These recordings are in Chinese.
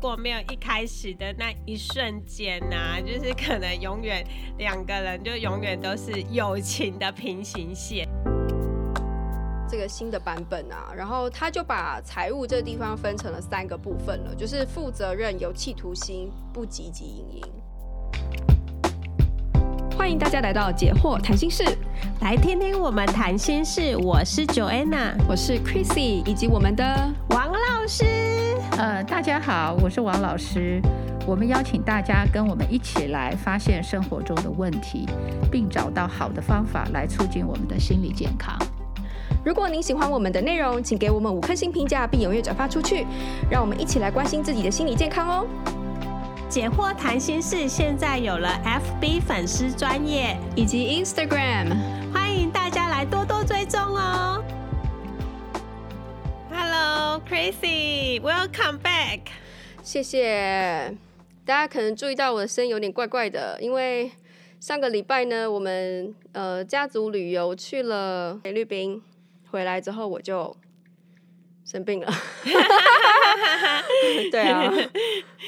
果没有一开始的那一瞬间呐、啊，就是可能永远两个人就永远都是友情的平行线。这个新的版本啊，然后他就把财务这个地方分成了三个部分了，就是负责任、有企图心、不汲汲营营。欢迎大家来到解惑谈心室，来听听我们谈心事。我是 Joanna，我是 Chrissy，以及我们的王老师。呃，大家好，我是王老师。我们邀请大家跟我们一起来发现生活中的问题，并找到好的方法来促进我们的心理健康。如果您喜欢我们的内容，请给我们五颗星评价，并踊跃转发出去，让我们一起来关心自己的心理健康哦。解惑谈心事现在有了 FB 粉丝专业以及 Instagram，Hello，Crazy，Welcome back。谢谢大家，可能注意到我的声音有点怪怪的，因为上个礼拜呢，我们呃家族旅游去了菲律宾，回来之后我就生病了。对啊，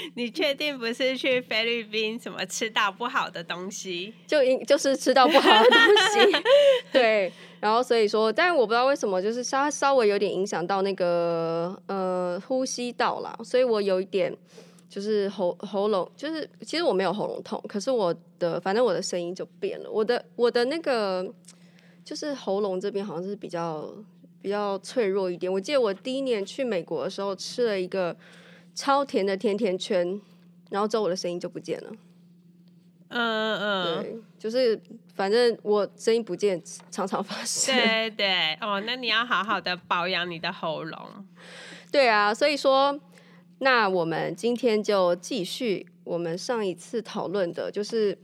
你确定不是去菲律宾什么吃到不好的东西？就应就是吃到不好的东西，对。然后所以说，但是我不知道为什么，就是稍稍微有点影响到那个呃呼吸道啦，所以我有一点就是喉喉咙，就是其实我没有喉咙痛，可是我的反正我的声音就变了，我的我的那个就是喉咙这边好像是比较。比较脆弱一点。我记得我第一年去美国的时候，吃了一个超甜的甜甜圈，然后之后我的声音就不见了。嗯嗯，对，就是反正我声音不见，常常发生。对对哦，那你要好好的保养你的喉咙。对啊，所以说，那我们今天就继续我们上一次讨论的，就是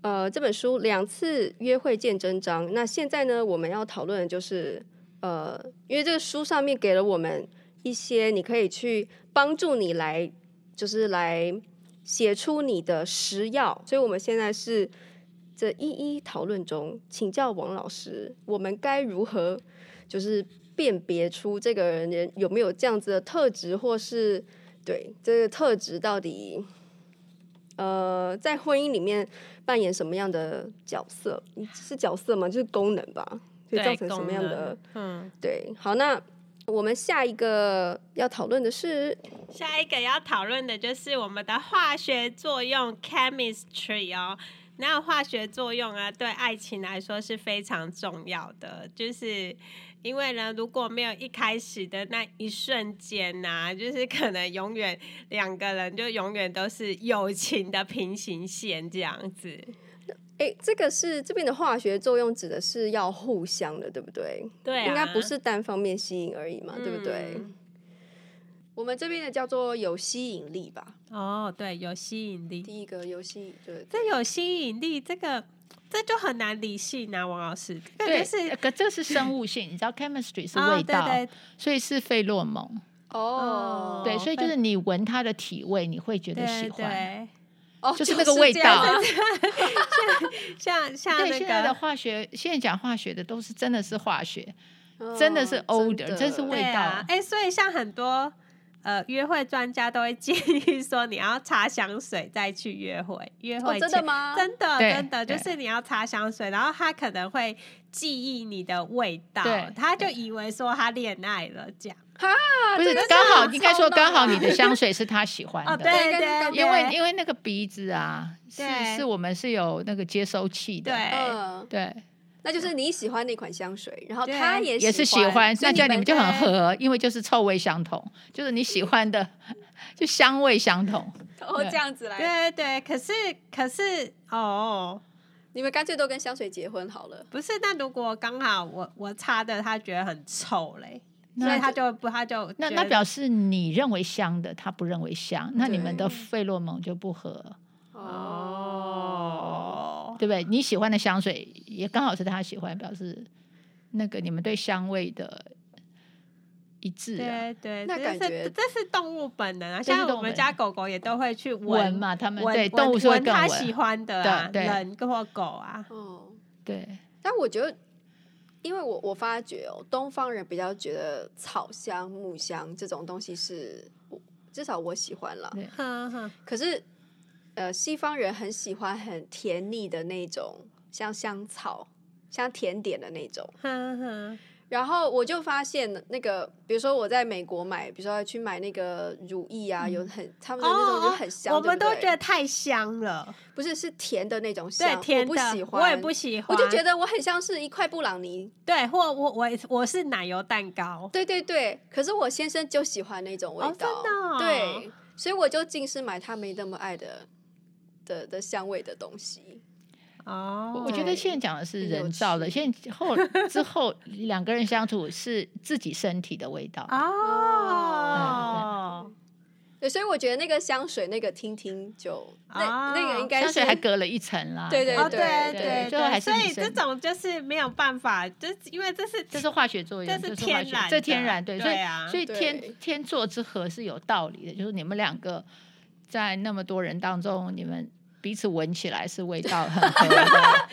呃这本书《两次约会见真章》。那现在呢，我们要讨论的就是。呃，因为这个书上面给了我们一些，你可以去帮助你来，就是来写出你的食药，所以我们现在是这一一讨论中，请教王老师，我们该如何就是辨别出这个人有没有这样子的特质，或是对这个特质到底呃在婚姻里面扮演什么样的角色？是角色吗？就是功能吧。会造成什么样的？嗯，对，好，那我们下一个要讨论的是，下一个要讨论的就是我们的化学作用 （chemistry） 哦。那化学作用啊，对爱情来说是非常重要的，就是因为呢，如果没有一开始的那一瞬间呐、就是可能永远两个人就永远都是友情的平行线这样子。哎，这个是这边的化学作用，指的是要互相的，对不对？对、啊，应该不是单方面吸引而已嘛，嗯、对不对？我们这边的叫做有吸引力吧？哦，对，有吸引力。第一个有吸引，对，这有吸引力，这个这就很难理性啊，王老师。对，是，可这是生物性，你知道，chemistry 是味道，哦、对对，所以是费洛蒙。哦，对，所以就是你闻它的体味，你会觉得喜欢。对对就是那个味道，像像那个现在的化学，现在讲化学的都是真的是化学，真的是 odor，真是味道。哎，所以像很多呃约会专家都会建议说，你要擦香水再去约会。约会真的吗？真的真的，就是你要擦香水，然后他可能会记忆你的味道，他就以为说他恋爱了这样。哈，不是刚好应该说刚好你的香水是他喜欢的，哦、对对对，因为因为那个鼻子啊，是是我们是有那个接收器的，对、嗯、对，那就是你喜欢那款香水，然后他也也是喜欢，那这样你们就很合，因为就是臭味相同，就是你喜欢的就香味相同，哦这样子来，对对，可是可是哦，你们干脆都跟香水结婚好了，不是？那如果刚好我我擦的他觉得很臭嘞？所以他就不，他就那那表示你认为香的，他不认为香，那你们的费洛蒙就不合哦，对不对？你喜欢的香水也刚好是他喜欢，表示那个你们对香味的一致啊。对对，那感觉这是动物本能啊，像我们家狗狗也都会去闻嘛，他们对动物是会闻它喜欢的啊，人或狗啊，哦，对，但我觉得。因为我我发觉哦，东方人比较觉得草香、木香这种东西是，至少我喜欢了。可是，呃，西方人很喜欢很甜腻的那种，像香草、像甜点的那种。然后我就发现那个，比如说我在美国买，比如说去买那个乳液啊，有很他们的那种就很香，我们都觉得太香了，不是是甜的那种香，对，甜的，我不喜欢，我也不喜欢，我就觉得我很像是一块布朗尼，对，或我我我是奶油蛋糕，对对对，可是我先生就喜欢那种味道，哦、真的、哦，对，所以我就尽是买他没那么爱的的的香味的东西。哦、oh，我觉得现在讲的是人造的，现在后 之后两个人相处是自己身体的味道哦。Oh. 对，所以我觉得那个香水那个听听就、oh. 那那个应该是香水还隔了一层啦。对对对、oh, 对对对，对，所以这种就是没有办法，就是因为这是这是化学作用，这是天然，这天然对，对啊，所以所以天天作之合是有道理的，就是你们两个在那么多人当中，你们。彼此闻起来是味道很 合的，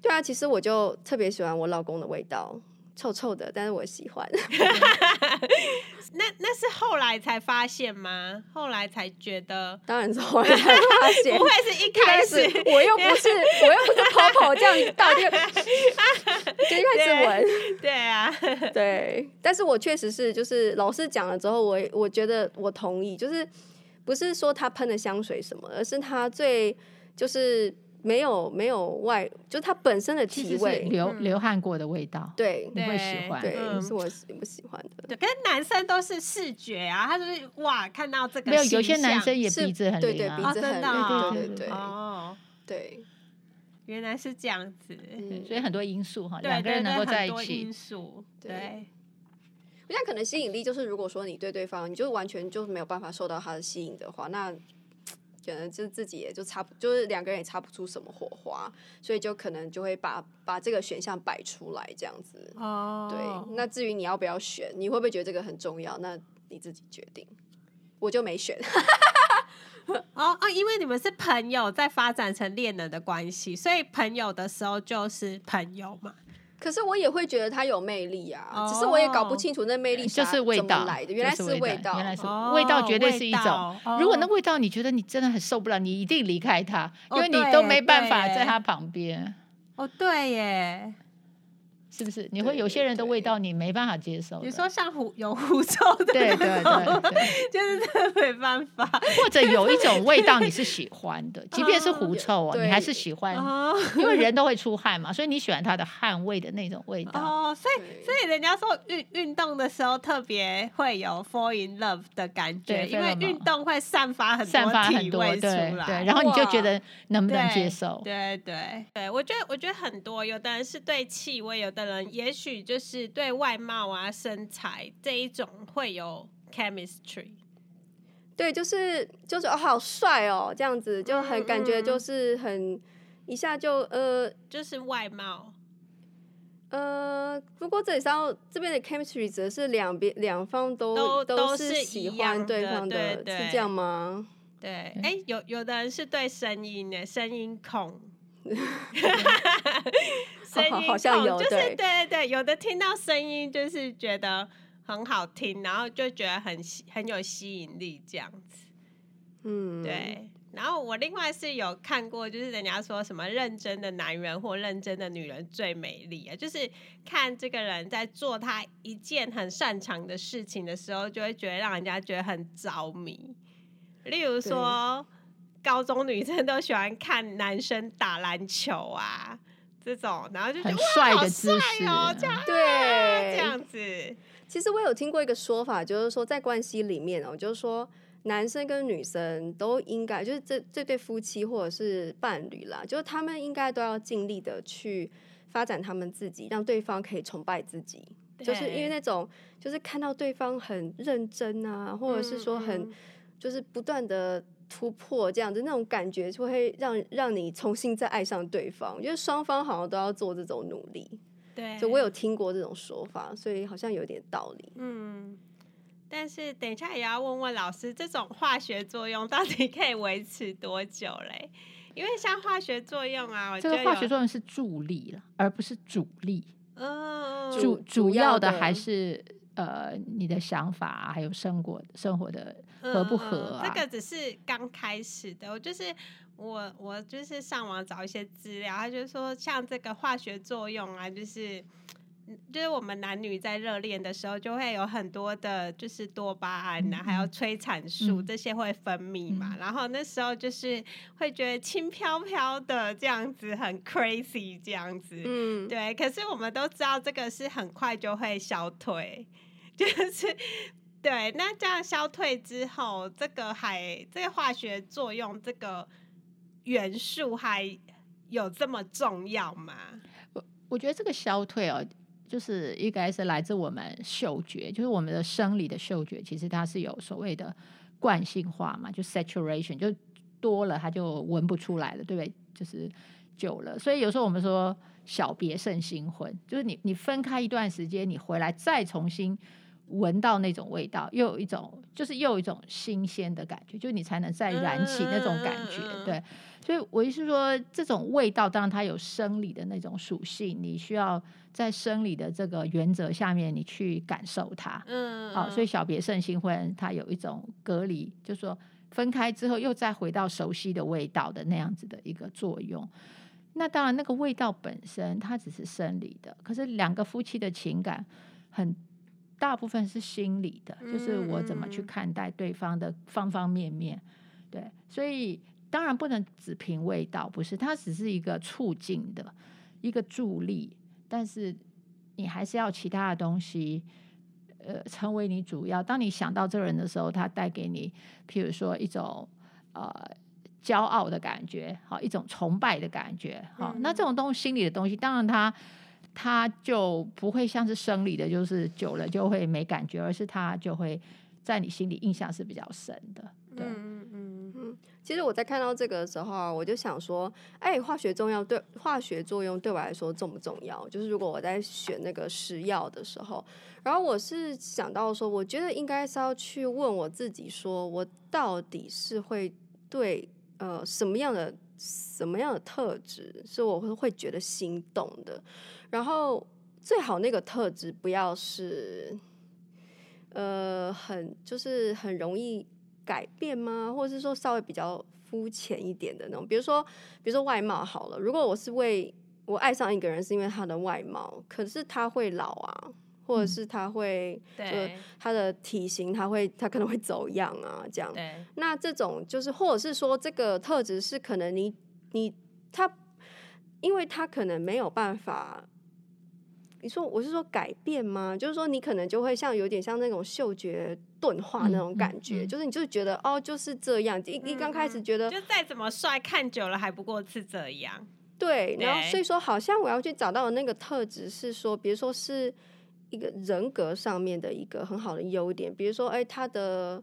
对啊，其实我就特别喜欢我老公的味道，臭臭的，但是我喜欢。那那是后来才发现吗？后来才觉得？当然是后来才发 现，不会是一开始，我又不是我又不是跑跑这样倒就就开始闻，对啊，对。但是我确实是，就是老师讲了之后，我我觉得我同意，就是。不是说他喷的香水什么，而是他最就是没有没有外，就是他本身的体味，流流汗过的味道，嗯、对，你会喜欢，对，是我不喜欢的。对，跟男生都是视觉啊，他就是哇，看到这个没有，有些男生也鼻子很灵、啊，对对，鼻子很灵、哦，对对对，哦，对，原来是这样子，嗯、所以很多因素哈，两个人能够在一起，因素对。我想可能吸引力就是，如果说你对对方，你就完全就没有办法受到他的吸引的话，那 可能就自己也就擦不，就是两个人也擦不出什么火花，所以就可能就会把把这个选项摆出来这样子。哦，对。那至于你要不要选，你会不会觉得这个很重要？那你自己决定。我就没选。哦哦，因为你们是朋友，在发展成恋人的关系，所以朋友的时候就是朋友嘛。可是我也会觉得他有魅力啊，oh, 只是我也搞不清楚那魅力就是味道来的，原来是味道，原来是味道，绝对是一种。Oh, 如果那味道你觉得你真的很受不了，你一定离开他，oh, 因为你都没办法在他旁边。哦，oh, 对耶。是不是？你会有些人的味道你没办法接受。你说像狐有狐臭的，对对对，就是真的没办法。或者有一种味道你是 喜欢的，即便是狐臭啊，你还是喜欢，因为人都会出汗嘛，所以你喜欢它的汗味的那种味道。哦，所以所以人家说运运动的时候特别会有 fall in love 的感觉，因为运动会散发很多体味出来，对，然后你就觉得能不能接受？对对对，我觉得我觉得很多，有的人是对气味，有的。人也许就是对外貌啊、身材这一种会有 chemistry，对，就是就是哦，好帅哦，这样子就很感觉就是很、嗯、一下就呃，就是外貌。呃，不过这里上这边的 chemistry 则是两边两方都都都是喜欢对方的，是这样吗？对，哎、欸，有有的人是对声音的声音控。声音控，就是对对对，有的听到声音就是觉得很好听，然后就觉得很很有吸引力这样子。嗯，对。然后我另外是有看过，就是人家说什么认真的男人或认真的女人最美丽啊，就是看这个人在做他一件很擅长的事情的时候，就会觉得让人家觉得很着迷。例如说。高中女生都喜欢看男生打篮球啊，这种，然后就觉得很帅的姿势哦，这样对，这样子。其实我有听过一个说法，就是说在关系里面哦，就是说男生跟女生都应该，就是这这对夫妻或者是伴侣啦，就是他们应该都要尽力的去发展他们自己，让对方可以崇拜自己。就是因为那种，就是看到对方很认真啊，或者是说很，就是不断的。突破这样子那种感觉，就会让让你重新再爱上对方。我觉得双方好像都要做这种努力。对，就我有听过这种说法，所以好像有点道理。嗯，但是等一下也要问问老师，这种化学作用到底可以维持多久嘞？因为像化学作用啊，我这个化学作用是助力了，而不是主力。嗯，主主要的还是呃你的想法、啊、还有生活生活的合不合、啊嗯？这个只是刚开始的，我就是我我就是上网找一些资料，他就说像这个化学作用啊，就是。就是我们男女在热恋的时候，就会有很多的，就是多巴胺呐、啊，嗯、还有催产素、嗯、这些会分泌嘛。嗯、然后那时候就是会觉得轻飘飘的这样子，很 crazy 这样子。嗯，对。可是我们都知道这个是很快就会消退，就是对。那这样消退之后，这个还这个化学作用，这个元素还有这么重要吗？我我觉得这个消退哦。就是应该是来自我们嗅觉，就是我们的生理的嗅觉，其实它是有所谓的惯性化嘛，就 saturation，就多了它就闻不出来了，对不对？就是久了，所以有时候我们说小别胜新婚，就是你你分开一段时间，你回来再重新闻到那种味道，又有一种就是又有一种新鲜的感觉，就你才能再燃起那种感觉，对。所以我意思说，这种味道当然它有生理的那种属性，你需要在生理的这个原则下面，你去感受它。嗯，好，所以小别胜新婚，它有一种隔离，就是说分开之后又再回到熟悉的味道的那样子的一个作用。那当然，那个味道本身它只是生理的，可是两个夫妻的情感很大部分是心理的，就是我怎么去看待对方的方方面面。对，所以。当然不能只凭味道，不是，它只是一个促进的一个助力，但是你还是要其他的东西，呃，成为你主要。当你想到这个人的时候，他带给你，譬如说一种呃骄傲的感觉，好，一种崇拜的感觉，好，嗯、那这种东西心理的东西，当然它它就不会像是生理的，就是久了就会没感觉，而是它就会在你心里印象是比较深的，对。嗯嗯嗯其实我在看到这个的时候，我就想说，哎，化学重要对化学作用对我来说重不重要？就是如果我在选那个食药的时候，然后我是想到说，我觉得应该是要去问我自己，说我到底是会对呃什么样的什么样的特质是我会会觉得心动的，然后最好那个特质不要是呃很就是很容易。改变吗？或者是说稍微比较肤浅一点的那种，比如说，比如说外貌好了。如果我是为我爱上一个人是因为他的外貌，可是他会老啊，或者是他会，嗯、就他的体型他会他可能会走样啊，这样。对那这种就是，或者是说这个特质是可能你你他，因为他可能没有办法。你说我是说改变吗？就是说你可能就会像有点像那种嗅觉钝化那种感觉，嗯嗯嗯、就是你就是觉得哦就是这样。一一刚开始觉得，就再怎么帅，看久了还不过是这样。对，然后所以说好像我要去找到的那个特质是说，比如说是一个人格上面的一个很好的优点，比如说哎他的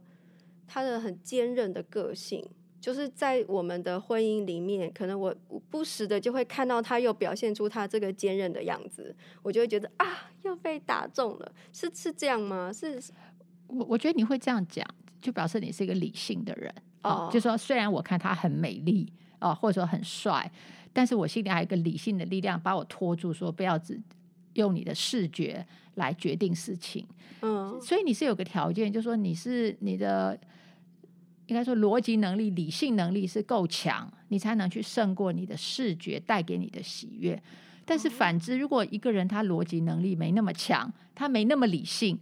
他的很坚韧的个性。就是在我们的婚姻里面，可能我不时的就会看到他又表现出他这个坚韧的样子，我就会觉得啊，又被打中了，是是这样吗？是，我我觉得你会这样讲，就表示你是一个理性的人哦。就说虽然我看他很美丽哦，或者说很帅，但是我心里还有一个理性的力量把我拖住，说不要只用你的视觉来决定事情。嗯，所以你是有个条件，就是说你是你的。应该说，逻辑能力、理性能力是够强，你才能去胜过你的视觉带给你的喜悦。但是反之，如果一个人他逻辑能力没那么强，他没那么理性，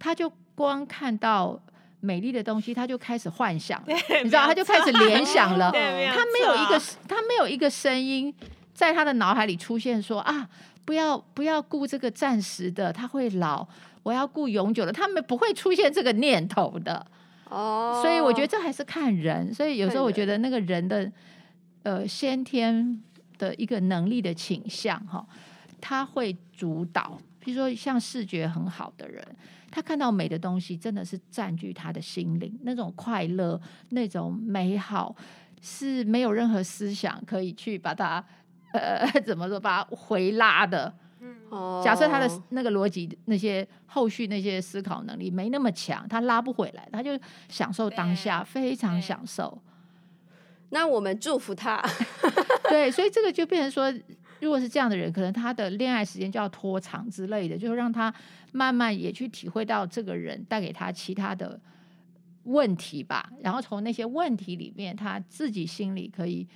他就光看到美丽的东西，他就开始幻想，了你知道，他就开始联想了。他没有一个，他没有一个声音在他的脑海里出现说啊，不要不要顾这个暂时的，他会老，我要顾永久的。他们不会出现这个念头的。哦，oh, 所以我觉得这还是看人，所以有时候我觉得那个人的呃先天的一个能力的倾向哈，他会主导。比如说像视觉很好的人，他看到美的东西真的是占据他的心灵，那种快乐、那种美好是没有任何思想可以去把它呃怎么说把它回拉的。嗯假设他的那个逻辑、那些后续那些思考能力没那么强，他拉不回来，他就享受当下，非常享受。那我们祝福他。对，所以这个就变成说，如果是这样的人，可能他的恋爱时间就要拖长之类的，就是让他慢慢也去体会到这个人带给他其他的问题吧。然后从那些问题里面，他自己心里可以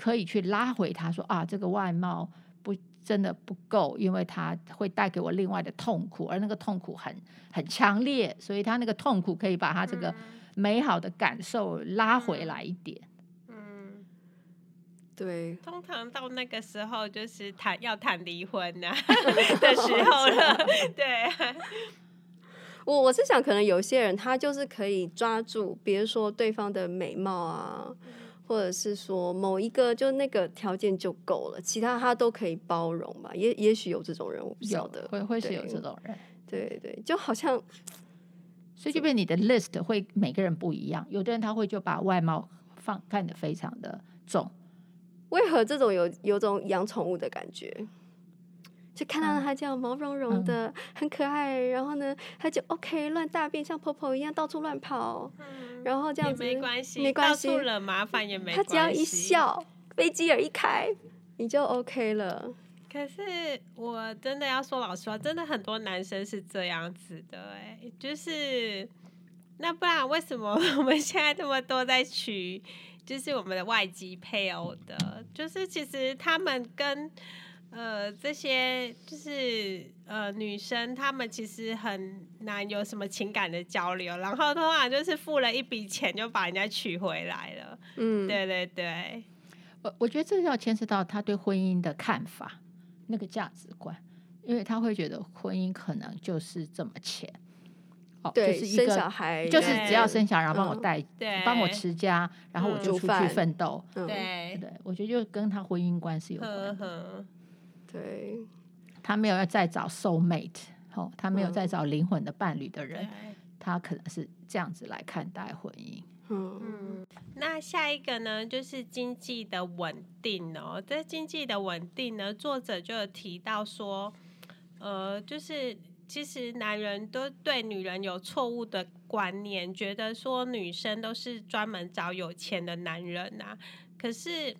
可以去拉回他说啊，这个外貌不真的不够，因为他会带给我另外的痛苦，而那个痛苦很很强烈，所以他那个痛苦可以把他这个美好的感受拉回来一点。对，通常到那个时候就是谈要谈离婚呐 的时候了。对，我我是想，可能有些人他就是可以抓住，比如说对方的美貌啊，或者是说某一个就那个条件就够了，其他他都可以包容吧。也也许有这种人，我不晓得，会会是有这种人。对对对，就好像，所以就变你的 list 会每个人不一样，有的人他会就把外貌放看得非常的重。为何这种有有种养宠物的感觉？就看到它这样毛茸茸的，嗯、很可爱，然后呢，它就 OK 乱大便，像婆婆一样到处乱跑，嗯、然后这样子没关系，没关系，到处惹麻烦也没关系。它只要一笑，飞机耳一开，你就 OK 了。可是我真的要说老实话，真的很多男生是这样子的，哎，就是那不然为什么 我们现在这么多在娶？就是我们的外籍配偶的，就是其实他们跟呃这些就是呃女生，她们其实很难有什么情感的交流，然后通常就是付了一笔钱就把人家娶回来了。嗯，对对对，我我觉得这要牵涉到他对婚姻的看法，那个价值观，因为他会觉得婚姻可能就是这么钱。哦，对，就是一个生小孩，就是只要生小孩，然后帮我带，对，帮我持家，然后我就出去奋斗。对，对，我觉得就跟他婚姻观是有关。对，他没有要再找 soul mate，哦，他没有再找灵魂的伴侣的人，他可能是这样子来看待婚姻。嗯，那下一个呢，就是经济的稳定哦。这经济的稳定呢，作者就有提到说，呃，就是。其实男人都对女人有错误的观念，觉得说女生都是专门找有钱的男人呐。可是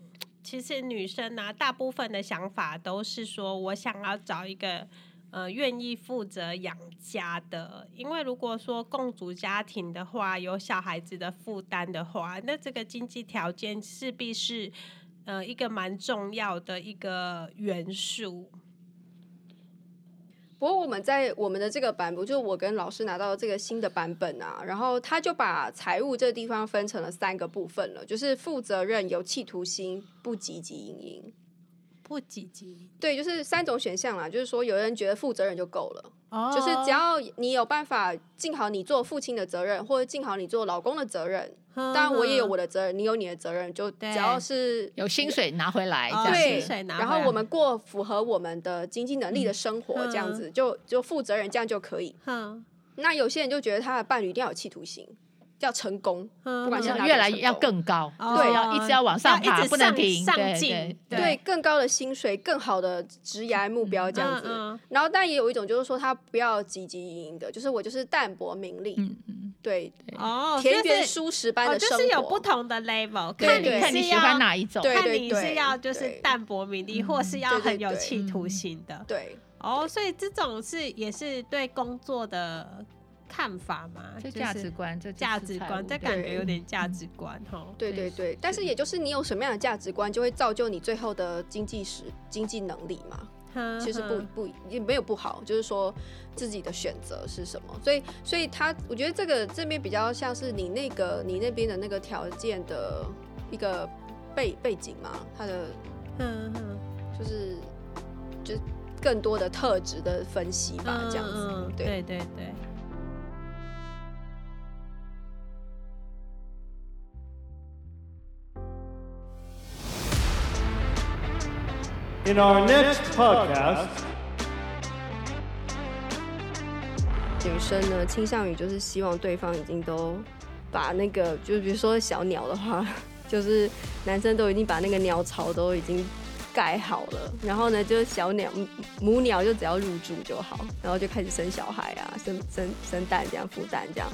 其实女生呢，大部分的想法都是说我想要找一个呃愿意负责养家的。因为如果说共组家庭的话，有小孩子的负担的话，那这个经济条件势必是呃一个蛮重要的一个元素。不过我们在我们的这个版本，就是我跟老师拿到这个新的版本啊，然后他就把财务这个地方分成了三个部分了，就是负责任、有企图心、不积极营营。不积极，对，就是三种选项啦。就是说，有人觉得负责任就够了，oh. 就是只要你有办法尽好你做父亲的责任，或者尽好你做老公的责任。当然，我也有我的责任，你有你的责任，就只要是有薪水拿回来，对，然后我们过符合我们的经济能力的生活，这样子就就负责任，这样就可以。那有些人就觉得他的伴侣一定要有企图心。叫成功，不管是越来越要更高，对，要一直要往上爬，不能停，上进，对，更高的薪水，更好的职业目标这样子。然后，但也有一种就是说，他不要汲汲营营的，就是我就是淡泊名利，对，哦，田园舒适般的生活，就是有不同的 level，看你看你喜欢哪一种，看你是要就是淡泊名利，或是要很有企图心的，对，哦，所以这种是也是对工作的。看法嘛，就价值观，这价值观，这感觉有点价值观哈。对对对，但是也就是你有什么样的价值观，就会造就你最后的经济实经济能力嘛。其实不不也没有不好，就是说自己的选择是什么。所以所以他，我觉得这个这边比较像是你那个你那边的那个条件的一个背背景嘛，他的嗯嗯，就是就更多的特质的分析吧，这样子。对对对对。In our next podcast，女生呢倾向于就是希望对方已经都把那个，就比如说小鸟的话，就是男生都已经把那个鸟巢都已经盖好了，然后呢，就是小鸟母鸟就只要入住就好，然后就开始生小孩啊，生生生蛋这样孵蛋这样。